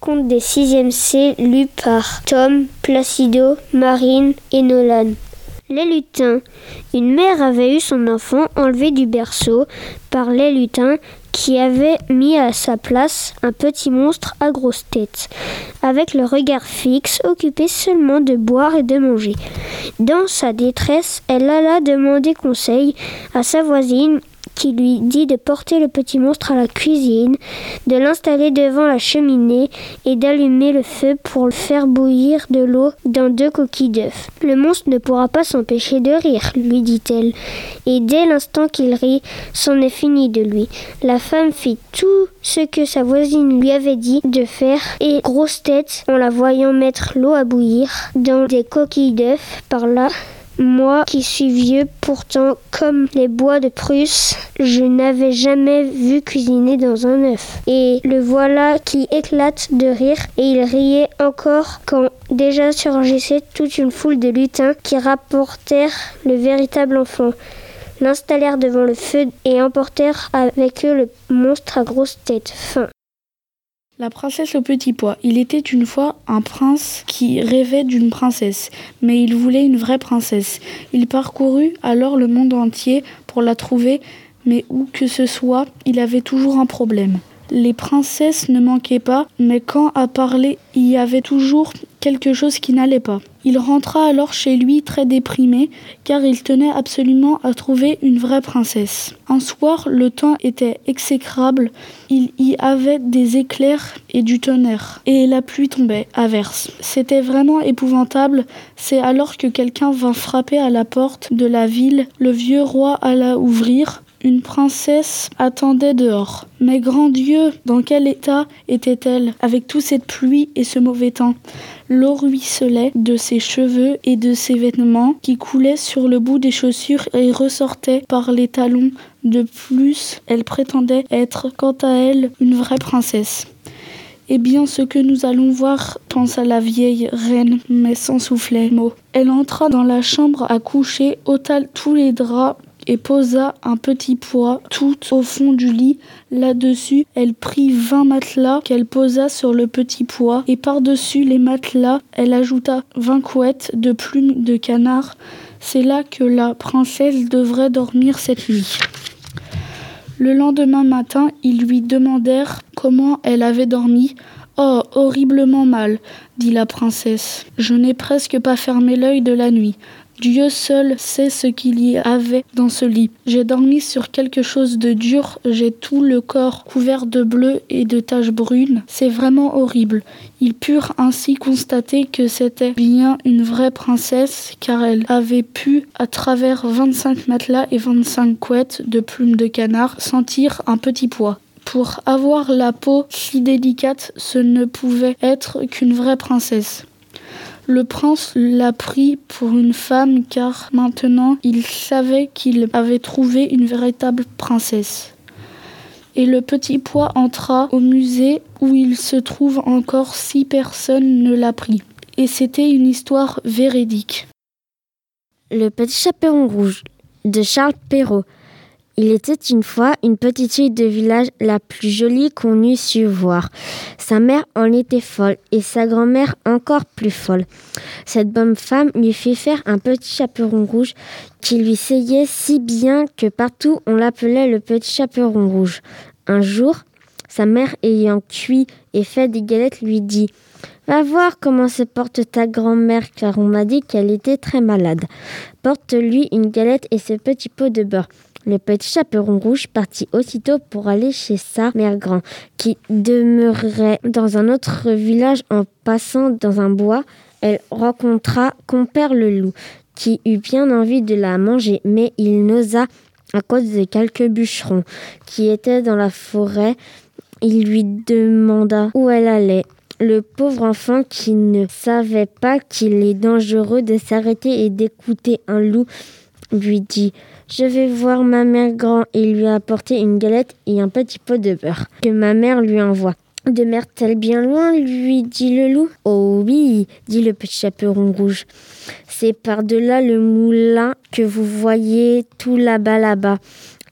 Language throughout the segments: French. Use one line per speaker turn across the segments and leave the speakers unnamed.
conte des 6e C lu par Tom, Placido, Marine et Nolan. Les lutins. Une mère avait eu son enfant enlevé du berceau par les lutins qui avaient mis à sa place un petit monstre à grosse tête, avec le regard fixe, occupé seulement de boire et de manger. Dans sa détresse, elle alla demander conseil à sa voisine qui lui dit de porter le petit monstre à la cuisine, de l'installer devant la cheminée et d'allumer le feu pour le faire bouillir de l'eau dans deux coquilles d'œufs. Le monstre ne pourra pas s'empêcher de rire, lui dit-elle, et dès l'instant qu'il rit, c'en est fini de lui. La femme fit tout ce que sa voisine lui avait dit de faire et grosse tête, en la voyant mettre l'eau à bouillir dans des coquilles d'œufs par là, moi qui suis vieux pourtant comme les bois de Prusse, je n'avais jamais vu cuisiner dans un œuf. Et le voilà qui éclate de rire et il riait encore quand déjà surgissait toute une foule de lutins qui rapportèrent le véritable enfant l'installèrent devant le feu et emportèrent avec eux le monstre à grosse tête. Fin.
La princesse au petit pois. Il était une fois un prince qui rêvait d'une princesse, mais il voulait une vraie princesse. Il parcourut alors le monde entier pour la trouver, mais où que ce soit, il avait toujours un problème. Les princesses ne manquaient pas, mais quand à parler, il y avait toujours quelque chose qui n'allait pas. Il rentra alors chez lui très déprimé, car il tenait absolument à trouver une vraie princesse. Un soir, le temps était exécrable, il y avait des éclairs et du tonnerre, et la pluie tombait à verse. C'était vraiment épouvantable, c'est alors que quelqu'un vint frapper à la porte de la ville, le vieux roi alla ouvrir, une princesse attendait dehors. Mais grand Dieu, dans quel état était-elle avec toute cette pluie et ce mauvais temps? L'eau ruisselait de ses cheveux et de ses vêtements qui coulaient sur le bout des chaussures et ressortaient par les talons. De plus, elle prétendait être, quant à elle, une vraie princesse. Eh bien, ce que nous allons voir, pensa la vieille reine, mais sans souffler mot. Elle entra dans la chambre à coucher, ôta tous les draps et posa un petit poids tout au fond du lit. Là-dessus, elle prit vingt matelas qu'elle posa sur le petit poids et par-dessus les matelas, elle ajouta vingt couettes de plumes de canard. C'est là que la princesse devrait dormir cette nuit. Le lendemain matin, ils lui demandèrent comment elle avait dormi. Oh, horriblement mal, dit la princesse. Je n'ai presque pas fermé l'œil de la nuit. Dieu seul sait ce qu'il y avait dans ce lit. J'ai dormi sur quelque chose de dur, j'ai tout le corps couvert de bleu et de taches brunes. C'est vraiment horrible. Ils purent ainsi constater que c'était bien une vraie princesse, car elle avait pu, à travers 25 matelas et 25 couettes de plumes de canard, sentir un petit poids. Pour avoir la peau si délicate, ce ne pouvait être qu'une vraie princesse. Le prince l'a pris pour une femme car maintenant il savait qu'il avait trouvé une véritable princesse. Et le petit pois entra au musée où il se trouve encore si personne ne l'a pris. Et c'était une histoire véridique.
Le petit chaperon rouge de Charles Perrault. Il était une fois une petite fille de village la plus jolie qu'on eût su voir. Sa mère en était folle et sa grand-mère encore plus folle. Cette bonne femme lui fit faire un petit chaperon rouge qui lui seyait si bien que partout on l'appelait le petit chaperon rouge. Un jour, sa mère ayant cuit et fait des galettes lui dit Va voir comment se porte ta grand-mère car on m'a dit qu'elle était très malade. Porte-lui une galette et ce petit pot de beurre. Le petit chaperon rouge partit aussitôt pour aller chez sa mère grand, qui demeurait dans un autre village en passant dans un bois. Elle rencontra compère le loup, qui eut bien envie de la manger, mais il n'osa à cause de quelques bûcherons qui étaient dans la forêt. Il lui demanda où elle allait. Le pauvre enfant qui ne savait pas qu'il est dangereux de s'arrêter et d'écouter un loup lui dit Je vais voir ma mère grand et lui apporter une galette et un petit pot de beurre que ma mère lui envoie. Demeure-t-elle bien loin lui dit le loup. Oh oui, dit le petit chaperon rouge. C'est par-delà le moulin que vous voyez tout là-bas là-bas.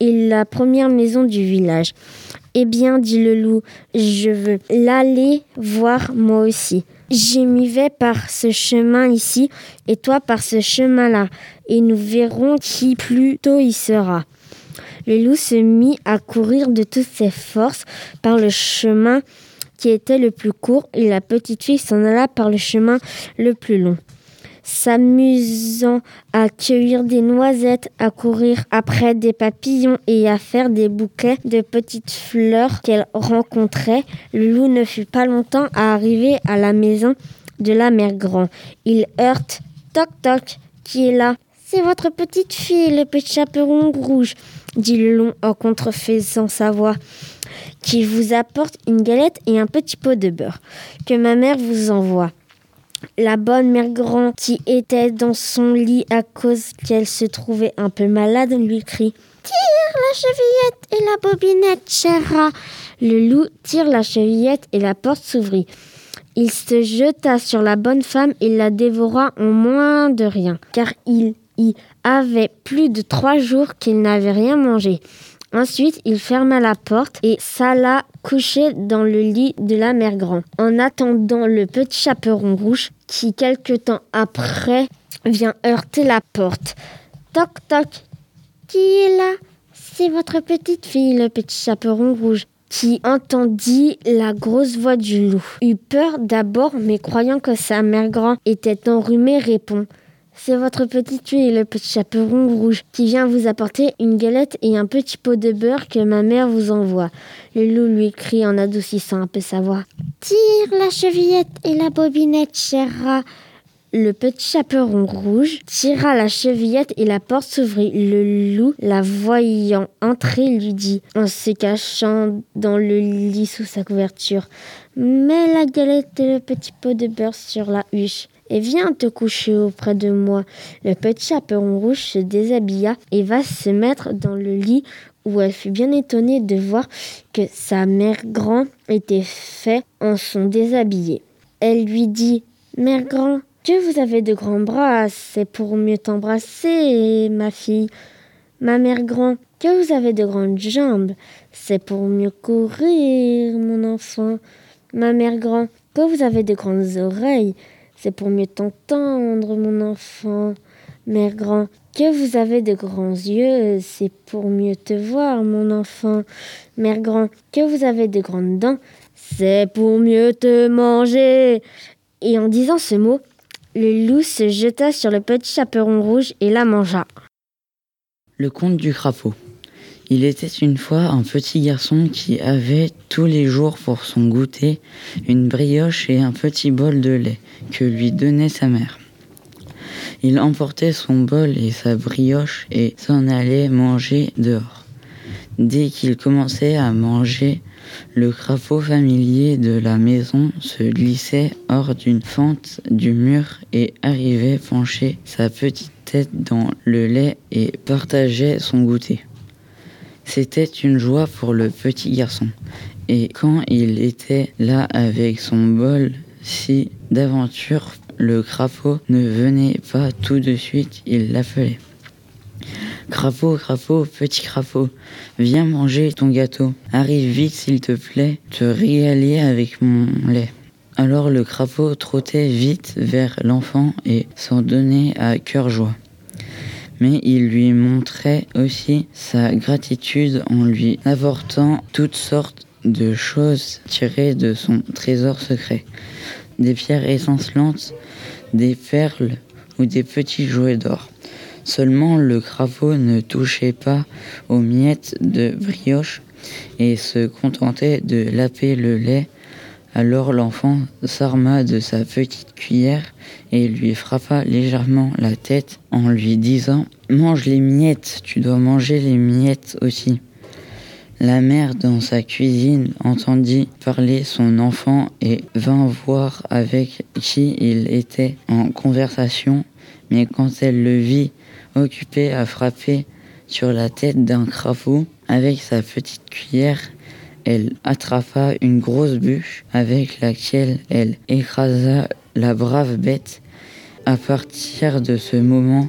est la première maison du village. Eh bien, dit le loup, je veux l'aller voir moi aussi. Je m'y vais par ce chemin ici et toi par ce chemin-là, et nous verrons qui plus tôt y sera. Le loup se mit à courir de toutes ses forces par le chemin qui était le plus court et la petite fille s'en alla par le chemin le plus long s'amusant à cueillir des noisettes, à courir après des papillons et à faire des bouquets de petites fleurs qu'elle rencontrait, le loup ne fut pas longtemps à arriver à la maison de la mère Grand. Il heurte Toc toc, qui est là C'est votre petite fille, le petit chaperon rouge, dit le loup en contrefaisant sa voix, qui vous apporte une galette et un petit pot de beurre, que ma mère vous envoie. La bonne mère Grand, qui était dans son lit à cause qu'elle se trouvait un peu malade, lui crie Tire la chevillette et la bobinette, chère Le loup tire la chevillette et la porte s'ouvrit. Il se jeta sur la bonne femme et la dévora en moins de rien, car il y avait plus de trois jours qu'il n'avait rien mangé. Ensuite, il ferma la porte et s'alla coucher dans le lit de la mère Grand, en attendant le petit chaperon rouge qui, quelque temps après, vient heurter la porte. Toc toc. Qui est là? C'est votre petite fille, le petit chaperon rouge qui entendit la grosse voix du loup. Eut peur d'abord, mais croyant que sa mère grand était enrhumée, répond c'est votre petite fille, le petit chaperon rouge, qui vient vous apporter une galette et un petit pot de beurre que ma mère vous envoie. Le loup lui crie en adoucissant un peu sa voix. Tire la chevillette et la bobinette, cher rat. Le petit chaperon rouge tira la chevillette et la porte s'ouvrit. Le loup, la voyant entrer, lui dit, en se cachant dans le lit sous sa couverture, Mets la galette et le petit pot de beurre sur la huche et viens te coucher auprès de moi. Le petit chaperon rouge se déshabilla et va se mettre dans le lit où elle fut bien étonnée de voir que sa mère grand était fait en son déshabillé. Elle lui dit Mère grand, que vous avez de grands bras, c'est pour mieux t'embrasser, ma fille. Ma mère grand, que vous avez de grandes jambes, c'est pour mieux courir, mon enfant. Ma mère grand, que vous avez de grandes oreilles, c'est pour mieux t'entendre, mon enfant. Mère grand, que vous avez de grands yeux, c'est pour mieux te voir, mon enfant. Mère grand, que vous avez de grandes dents, c'est pour mieux te manger. Et en disant ce mot, le loup se jeta sur le petit chaperon rouge et la mangea.
Le conte du crapaud. Il était une fois un petit garçon qui avait tous les jours pour son goûter une brioche et un petit bol de lait que lui donnait sa mère. Il emportait son bol et sa brioche et s'en allait manger dehors. Dès qu'il commençait à manger, le crapaud familier de la maison se glissait hors d'une fente du mur et arrivait pencher sa petite tête dans le lait et partageait son goûter. C'était une joie pour le petit garçon. Et quand il était là avec son bol, si d'aventure le crapaud ne venait pas tout de suite, il l'appelait. Crapaud, crapaud, petit crapaud, viens manger ton gâteau. Arrive vite s'il te plaît, te régaler avec mon lait. Alors le crapaud trottait vite vers l'enfant et s'en donnait à cœur joie mais il lui montrait aussi sa gratitude en lui apportant toutes sortes de choses tirées de son trésor secret. Des pierres étincelantes, des perles ou des petits jouets d'or. Seulement le crapaud ne touchait pas aux miettes de brioche et se contentait de laper le lait alors l'enfant s'arma de sa petite cuillère et lui frappa légèrement la tête en lui disant ⁇ Mange les miettes, tu dois manger les miettes aussi ⁇ La mère dans sa cuisine entendit parler son enfant et vint voir avec qui il était en conversation, mais quand elle le vit occupé à frapper sur la tête d'un crapaud avec sa petite cuillère, elle attrapa une grosse bûche avec laquelle elle écrasa la brave bête. À partir de ce moment,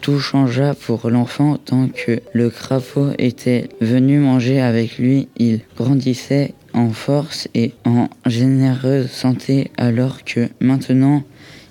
tout changea pour l'enfant tant que le crapaud était venu manger avec lui. Il grandissait en force et en généreuse santé alors que maintenant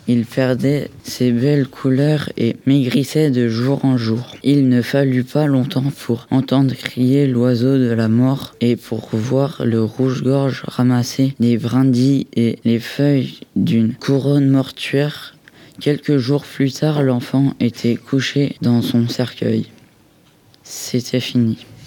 il perdait ses belles couleurs et maigrissait de jour en jour. Il ne fallut pas longtemps pour entendre crier l'oiseau de la mort et pour voir le rouge-gorge ramasser les brindilles et les feuilles d'une couronne mortuaire. Quelques jours plus tard, l'enfant était couché dans son cercueil. C'était fini.